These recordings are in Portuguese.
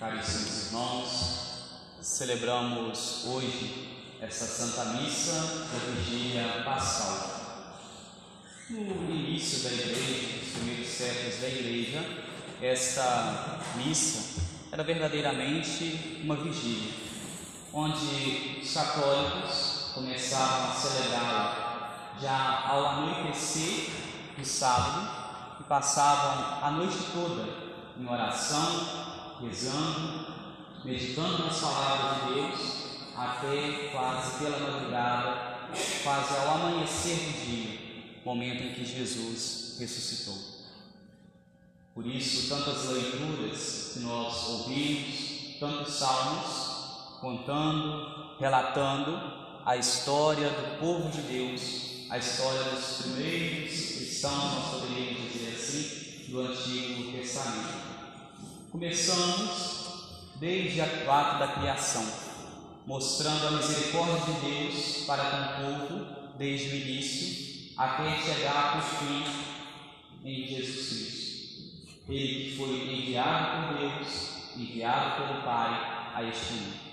caríssimos irmãos, celebramos hoje esta Santa Missa da Vigília Pascal. No início da Igreja, nos primeiros séculos da Igreja, esta missa era verdadeiramente uma vigília, onde os católicos começavam a celebrá-la já ao anoitecer do sábado e passavam a noite toda em oração rezando, meditando nas palavras de Deus, até quase pela madrugada, quase ao amanhecer do dia, momento em que Jesus ressuscitou. Por isso, tantas leituras que nós ouvimos, tantos salmos, contando, relatando a história do povo de Deus, a história dos primeiros cristãos, nós poderíamos dizer assim, do Antigo Testamento. Começamos desde o ato da criação, mostrando a misericórdia de Deus para com o povo desde o início até chegar ao fim em Jesus Cristo. Ele que foi enviado por Deus, enviado pelo Pai a este mundo.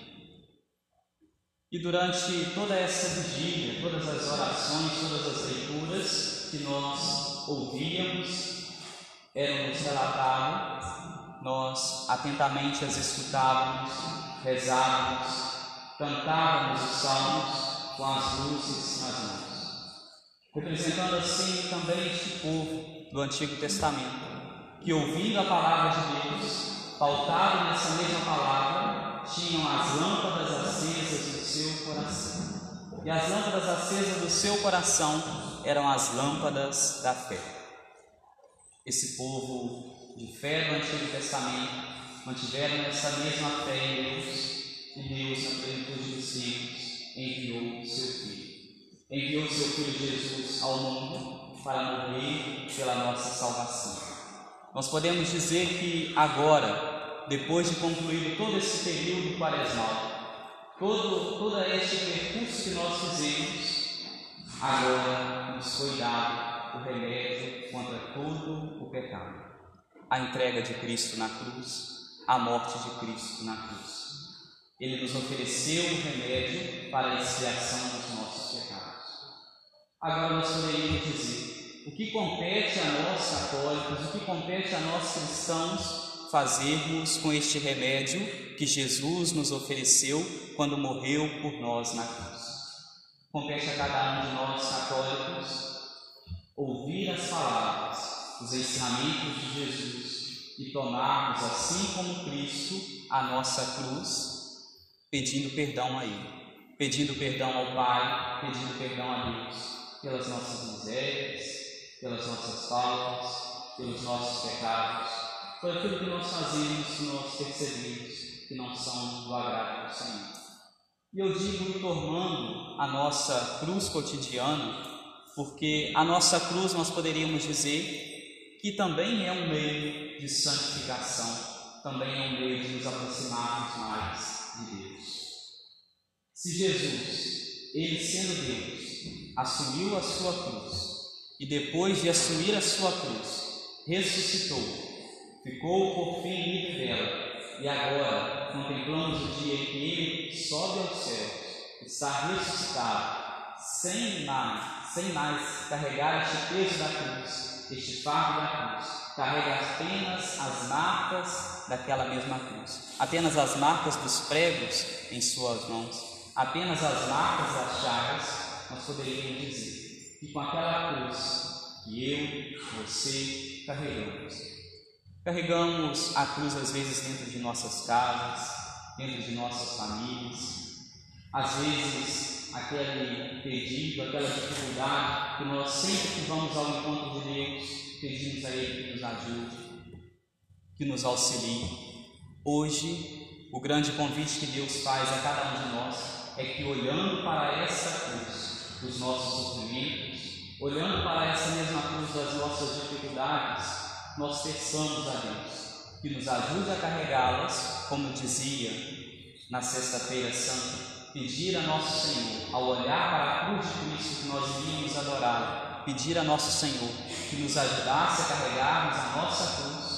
E durante toda essa vigília, todas as orações, todas as leituras que nós ouvíamos, eram nos nós atentamente as escutávamos, rezávamos, cantávamos os salmos com as luzes nas mãos, representando assim também este povo do Antigo Testamento, que ouvindo a palavra de Deus, pautado nessa mesma palavra, tinham as lâmpadas acesas do seu coração. E as lâmpadas acesas do seu coração eram as lâmpadas da fé. Esse povo de fé do Antigo Testamento mantiveram essa mesma fé em Deus e Deus, na plenitude dos tempos, enviou seu Filho. Enviou seu Filho Jesus ao mundo para morrer pela nossa salvação. Nós podemos dizer que agora, depois de concluído todo esse período quaresmal, todo, todo este percurso que nós fizemos, agora nos foi dado o remédio contra todo o pecado a entrega de Cristo na cruz, a morte de Cristo na cruz. Ele nos ofereceu o remédio para a expiação dos nossos pecados. Agora nós poderíamos dizer: o que compete a nós católicos, o que compete a nós cristãos fazermos com este remédio que Jesus nos ofereceu quando morreu por nós na cruz? Compete a cada um de nós católicos ouvir as palavras os ensinamentos de Jesus e tomarmos, assim como Cristo, a nossa cruz, pedindo perdão a Ele, pedindo perdão ao Pai, pedindo perdão a Deus pelas nossas misérias, pelas nossas faltas, pelos nossos pecados, por aquilo que nós fazemos que nós percebemos que não são do agrado do Senhor. E eu digo tomando a nossa cruz cotidiana, porque a nossa cruz nós poderíamos dizer que também é um meio de santificação, também é um meio de nos aproximarmos mais de Deus. Se Jesus, ele sendo Deus, assumiu a sua cruz e depois de assumir a sua cruz, ressuscitou, ficou por fim livre dela, e agora contemplamos o dia em que ele sobe aos céus, está ressuscitado, sem mais, sem mais carregar este peso da cruz este fardo da cruz. Carrega apenas as marcas daquela mesma cruz, apenas as marcas dos pregos em suas mãos, apenas as marcas das chagas, nós poderíamos dizer que com aquela cruz que eu, você carregamos. Carregamos a cruz às vezes dentro de nossas casas, dentro de nossas famílias, às vezes aquele pedido, aquela dificuldade, que nós sempre que vamos ao encontro de Deus, pedimos a Ele que nos ajude, que nos auxilie. Hoje, o grande convite que Deus faz a cada um de nós é que olhando para essa cruz dos nossos sofrimentos, olhando para essa mesma cruz das nossas dificuldades, nós peçamos a Deus que nos ajude a carregá-las, como dizia na Sexta-feira Santa, pedir a nosso Senhor, ao olhar para a cruz de Cristo que nós iríamos adorar, pedir a nosso Senhor que nos ajudasse a carregarmos a nossa cruz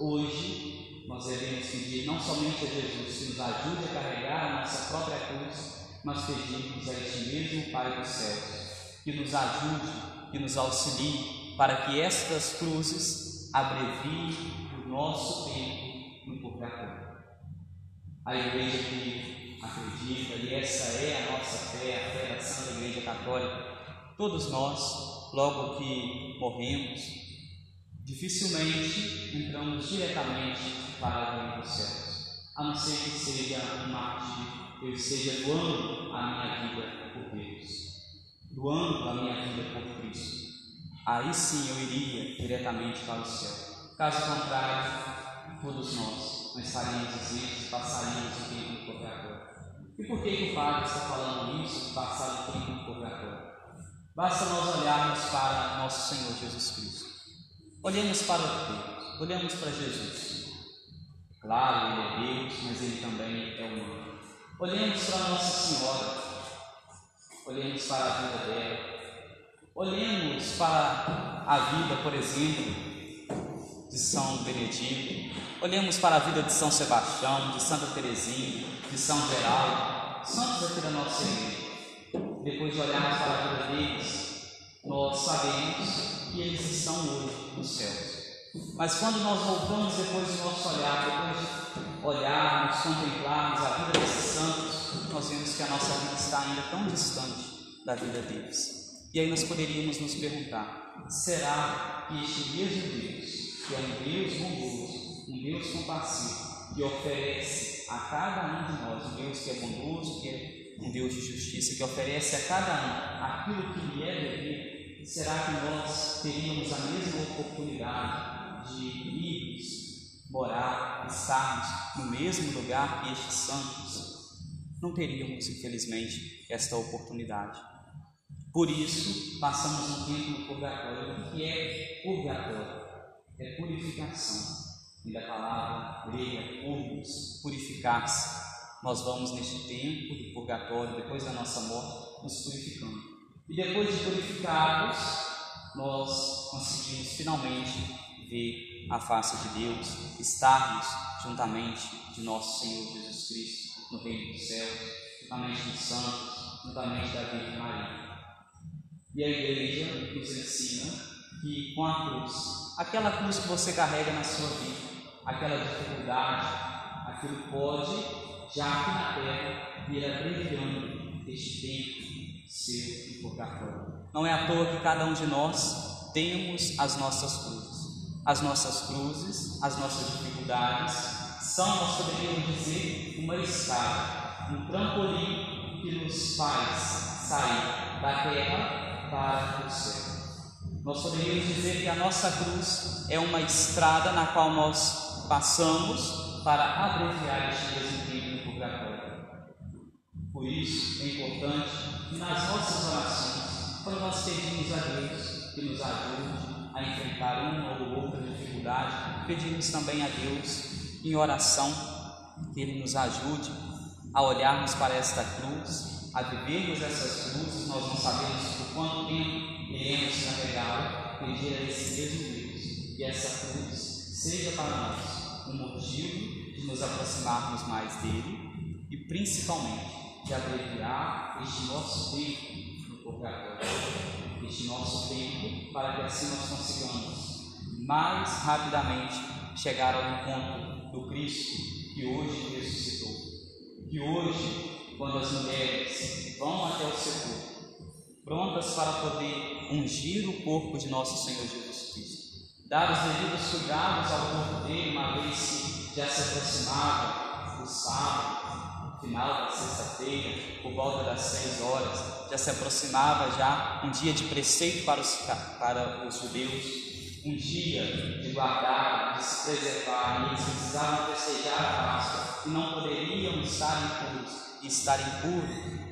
hoje nós devemos pedir não somente a Jesus que nos ajude a carregar a nossa própria cruz, mas pedimos a este mesmo Pai dos céus que nos ajude, que nos auxilie para que estas cruzes abreviem o nosso tempo no purgatório. A igreja que acredita, e essa é a nossa fé, a fé da Santa Igreja Católica, todos nós, logo que morremos, dificilmente entramos diretamente para o reino dos céus, a não ser que seja um mártir, eu esteja doando a minha vida por Deus, doando a minha vida por Cristo. Aí sim eu iria diretamente para o céu. Caso contrário, todos nós não estaríamos isentos passaríamos o tempo no purgatório. E por que, que o Padre está falando isso, passar o tempo purgatório? Basta nós olharmos para nosso Senhor Jesus Cristo. Olhemos para o Deus, olhamos para Jesus. Claro, Ele é Deus, mas Ele também é humano. Olhemos para Nossa Senhora, olhemos para a vida dela, olhemos para a vida, por exemplo, de São Benedito, olhemos para a vida de São Sebastião, de Santa Teresinha, de São Geraldo, santos aqui da nossa igreja. Depois de olharmos para a vida deles, nós sabemos que eles estão hoje nos céus. Mas quando nós voltamos depois do nosso olhar, depois de olharmos, contemplarmos a vida desses santos, nós vemos que a nossa vida está ainda tão distante da vida deles. E aí nós poderíamos nos perguntar: será que este mesmo Deus, que é um Deus bondoso, um Deus compassivo, que oferece a cada um de nós, um Deus que é bondoso, que é um Deus de justiça, que oferece a cada um aquilo que lhe é devido, será que nós teríamos a mesma oportunidade de irmos, morar, estarmos no mesmo lugar que estes santos? Não teríamos, infelizmente, esta oportunidade. Por isso, passamos um tempo no purgatório. O que é purgatório? É purificação. E da palavra grega, purgos, purificar-se. Nós vamos neste tempo de purgatório, depois da nossa morte, nos purificando. E depois de purificados, nós conseguimos finalmente ver a face de Deus, estarmos juntamente de nosso Senhor Jesus Cristo no reino dos céus, juntamente dos santos, juntamente da Virgem Maria. E a igreja nos ensina que com a cruz, aquela cruz que você carrega na sua vida, aquela dificuldade, aquilo pode, já aqui na terra, vir abreviando este tempo seu de purgatório. Não é à toa que cada um de nós temos as nossas cruzes. As nossas cruzes, as nossas dificuldades, são, nós poderíamos dizer, uma escada, um trampolim que nos faz sair da terra para o céu. Nós poderíamos dizer que a nossa cruz é uma estrada na qual nós passamos para abreviar este tempo no purgatório. Por isso é importante que nas nossas orações, quando nós pedimos a Deus que nos ajude a enfrentar uma ou outra dificuldade, pedimos também a Deus em oração que Ele nos ajude a olharmos para esta cruz, a vivermos essas cruzes, nós não sabemos por quanto tempo iremos carregá-la, pedir a esse mesmo Deus que essa cruz seja para nós um motivo de nos aproximarmos mais dele e principalmente de abreviar este nosso tempo no purgatório, este nosso tempo, para que assim nós consigamos mais rapidamente chegar ao encontro do Cristo que hoje ressuscitou. Que hoje, quando as mulheres vão até o sepulcro, prontas para poder ungir o corpo de nosso Senhor Jesus Cristo, dar os devidos cuidados ao corpo dele, uma vez que já se aproximava o sábado, final da sexta-feira, por volta das seis horas, já se aproximava já um dia de preceito para os, para os judeus, um dia de guardar, de se preservar, e eles precisavam festejar a Páscoa e não poderiam estar impuros, e estar impuro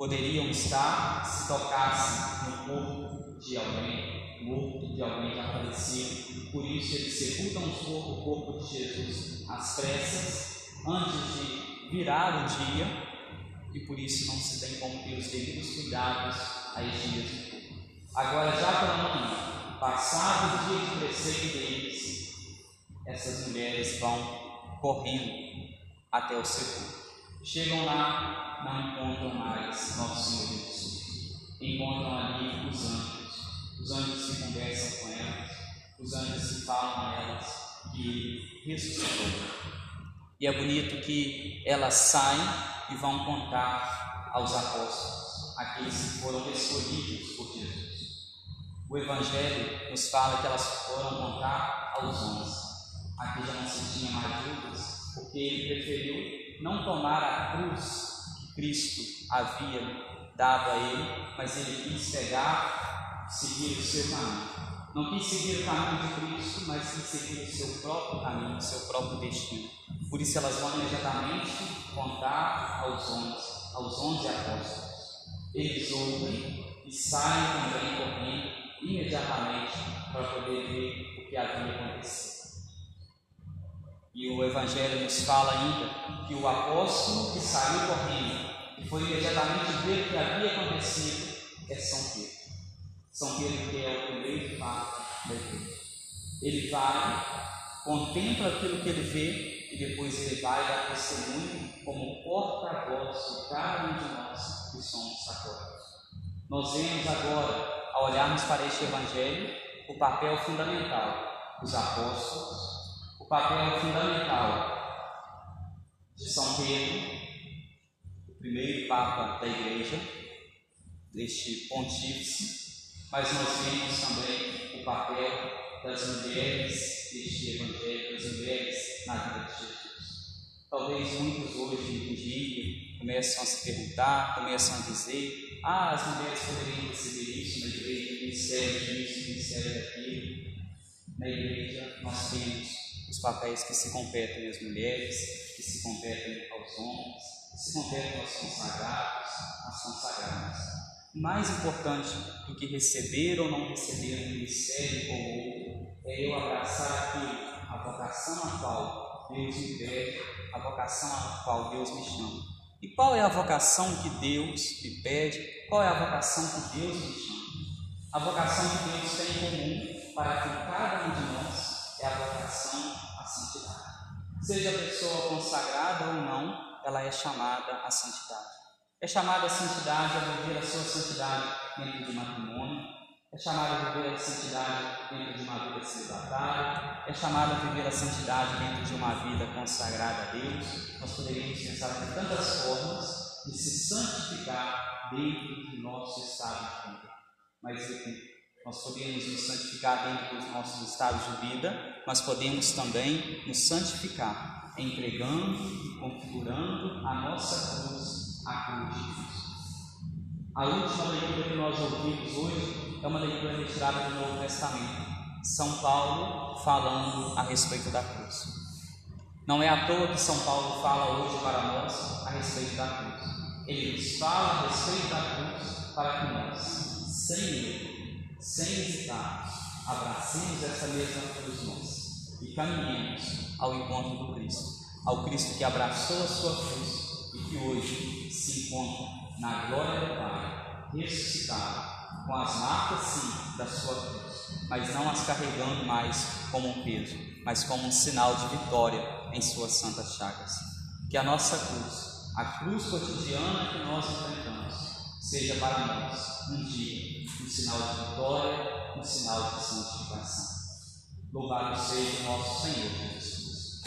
poderiam estar se tocassem no corpo de alguém, morto de alguém já falecido. Por isso eles sepultam o corpo de Jesus às pressas, antes de virar o dia, e por isso não se tem como ter os devidos cuidados a este mesmo corpo. Agora, já pela manhã, passado o dia de preceito deles, essas mulheres vão correndo até o sepulcro. Chegam lá, não encontram mais Nosso Senhor Jesus. Encontram ali os anjos. Os anjos se conversam com elas, os anjos se falam a elas que ressuscitou. E é bonito que elas saem e vão contar aos apóstolos, aqueles que foram escolhidos por Jesus. O Evangelho nos fala que elas foram contar aos onze. Aqui já não se tinha mais dúvidas, porque ele preferiu não tomar a cruz que Cristo havia dado a ele, mas ele quis pegar, seguir o seu caminho. Não quis seguir o caminho de Cristo, mas quis seguir o seu próprio caminho, o seu próprio destino. Por isso elas vão imediatamente contar aos onze, aos onze apóstolos. Eles ouvem e saem também correndo imediatamente para poder ver o que havia acontecido. E o Evangelho nos fala ainda que o apóstolo que saiu correndo e foi imediatamente ver o que havia acontecido é São Pedro. São Pedro, que é o primeiro papa da igreja. Ele vai, contempla aquilo que ele vê e depois ele vai dar testemunho como porta-voz de cada um de nós que somos católicos. Nós vemos agora, ao olharmos para este Evangelho, o papel fundamental dos apóstolos, papel fundamental de São Pedro, o primeiro Papa da Igreja, deste pontífice, mas nós vemos também o papel das mulheres deste Evangelho, das mulheres na vida de Jesus. Talvez muitos hoje em dia começam a se perguntar, começam a dizer: ah, as mulheres poderiam receber isso na igreja, ministério disso, ministério daquilo. Na igreja nós temos os papéis que se competem às mulheres, que se competem aos homens, que se competem aos consagrados, às consagradas mais importante do que receber ou não receber um ministério ou outro é eu abraçar aquilo, a vocação a qual Deus me pede, a vocação a qual Deus me chama. E qual é a vocação que Deus me pede? Qual é a vocação que Deus me chama? A vocação que Deus tem em comum para com cada um de nós é a vocação à santidade. Seja a pessoa consagrada ou não, ela é chamada à santidade. É chamada a santidade a viver a sua santidade dentro de matrimônio. É chamada a viver a santidade dentro de uma vida celibatária. É chamada a viver a santidade dentro de uma vida consagrada a Deus. Nós poderíamos pensar em tantas formas de se santificar dentro do nosso estado de vida. Mas nós podemos nos santificar dentro dos nossos estados de vida, mas podemos também nos santificar entregando configurando a nossa cruz a cruz de Cristo. A última leitura que nós ouvimos hoje é uma leitura retirada do Novo Testamento. São Paulo falando a respeito da cruz. Não é à toa que São Paulo fala hoje para nós a respeito da cruz. Ele nos fala a respeito da cruz para que nós, sem medo, sem hesitar, abracemos essa mesma cruz nós e caminhemos ao encontro do Cristo, ao Cristo que abraçou a sua cruz e que hoje se encontra na glória do Pai, ressuscitado, com as marcas sim da sua cruz, mas não as carregando mais como um peso, mas como um sinal de vitória em suas santas chagas. Que a nossa cruz, a cruz cotidiana que nós enfrentamos, seja para nós um dia um sinal de vitória, um sinal de santificação. Louvado seja o nosso Senhor Jesus.